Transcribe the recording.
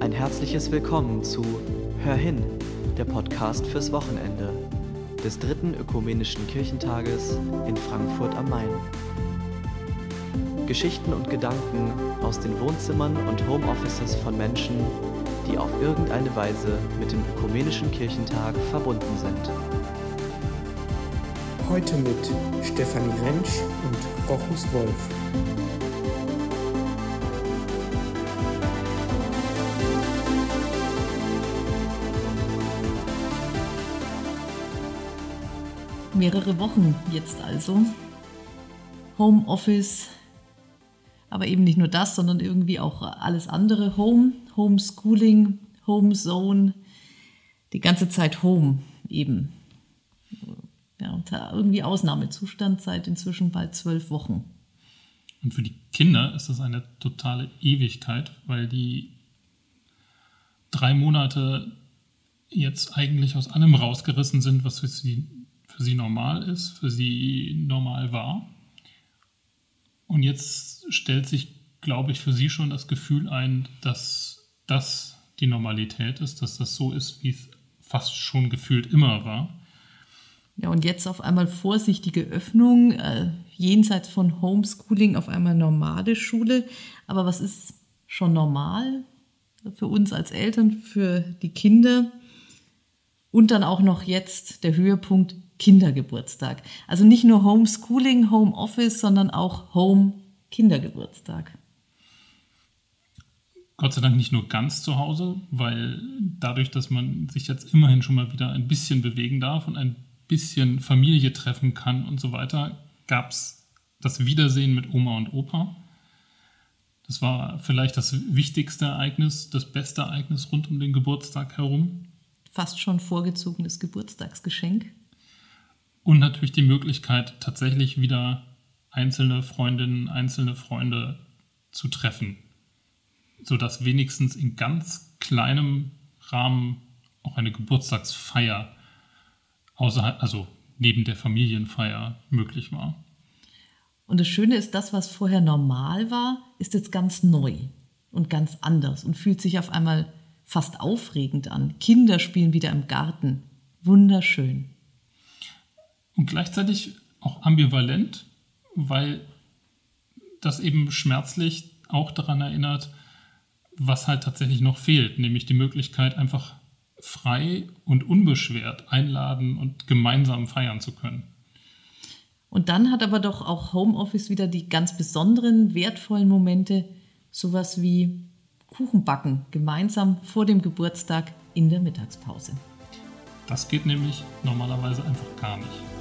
Ein herzliches Willkommen zu Hör hin, der Podcast fürs Wochenende des dritten ökumenischen Kirchentages in Frankfurt am Main. Geschichten und Gedanken aus den Wohnzimmern und Homeoffices von Menschen, die auf irgendeine Weise mit dem ökumenischen Kirchentag verbunden sind. Heute mit Stefanie Rentsch und Rochus Wolf. Mehrere Wochen jetzt also. Homeoffice, aber eben nicht nur das, sondern irgendwie auch alles andere. Home, Homeschooling, Homezone, die ganze Zeit Home eben. Ja, und irgendwie Ausnahmezustand seit inzwischen bald zwölf Wochen. Und für die Kinder ist das eine totale Ewigkeit, weil die drei Monate jetzt eigentlich aus allem rausgerissen sind, was für sie, für sie normal ist, für sie normal war. Und jetzt stellt sich, glaube ich, für sie schon das Gefühl ein, dass das die Normalität ist, dass das so ist, wie es fast schon gefühlt immer war. Ja, und jetzt auf einmal vorsichtige Öffnung, äh, jenseits von Homeschooling auf einmal normale Schule. Aber was ist schon normal für uns als Eltern, für die Kinder? Und dann auch noch jetzt der Höhepunkt Kindergeburtstag. Also nicht nur Homeschooling, Homeoffice, sondern auch Home Kindergeburtstag. Gott sei Dank nicht nur ganz zu Hause, weil dadurch, dass man sich jetzt immerhin schon mal wieder ein bisschen bewegen darf und ein bisschen Familie treffen kann und so weiter, gab es das Wiedersehen mit Oma und Opa. Das war vielleicht das wichtigste Ereignis, das beste Ereignis rund um den Geburtstag herum. Fast schon vorgezogenes Geburtstagsgeschenk. Und natürlich die Möglichkeit, tatsächlich wieder einzelne Freundinnen, einzelne Freunde zu treffen, sodass wenigstens in ganz kleinem Rahmen auch eine Geburtstagsfeier außerhalb, also neben der Familienfeier möglich war. Und das Schöne ist, das, was vorher normal war, ist jetzt ganz neu und ganz anders und fühlt sich auf einmal fast aufregend an. Kinder spielen wieder im Garten. Wunderschön. Und gleichzeitig auch ambivalent, weil das eben schmerzlich auch daran erinnert, was halt tatsächlich noch fehlt, nämlich die Möglichkeit, einfach frei und unbeschwert einladen und gemeinsam feiern zu können. Und dann hat aber doch auch Homeoffice wieder die ganz besonderen, wertvollen Momente, sowas wie Kuchenbacken gemeinsam vor dem Geburtstag in der Mittagspause. Das geht nämlich normalerweise einfach gar nicht.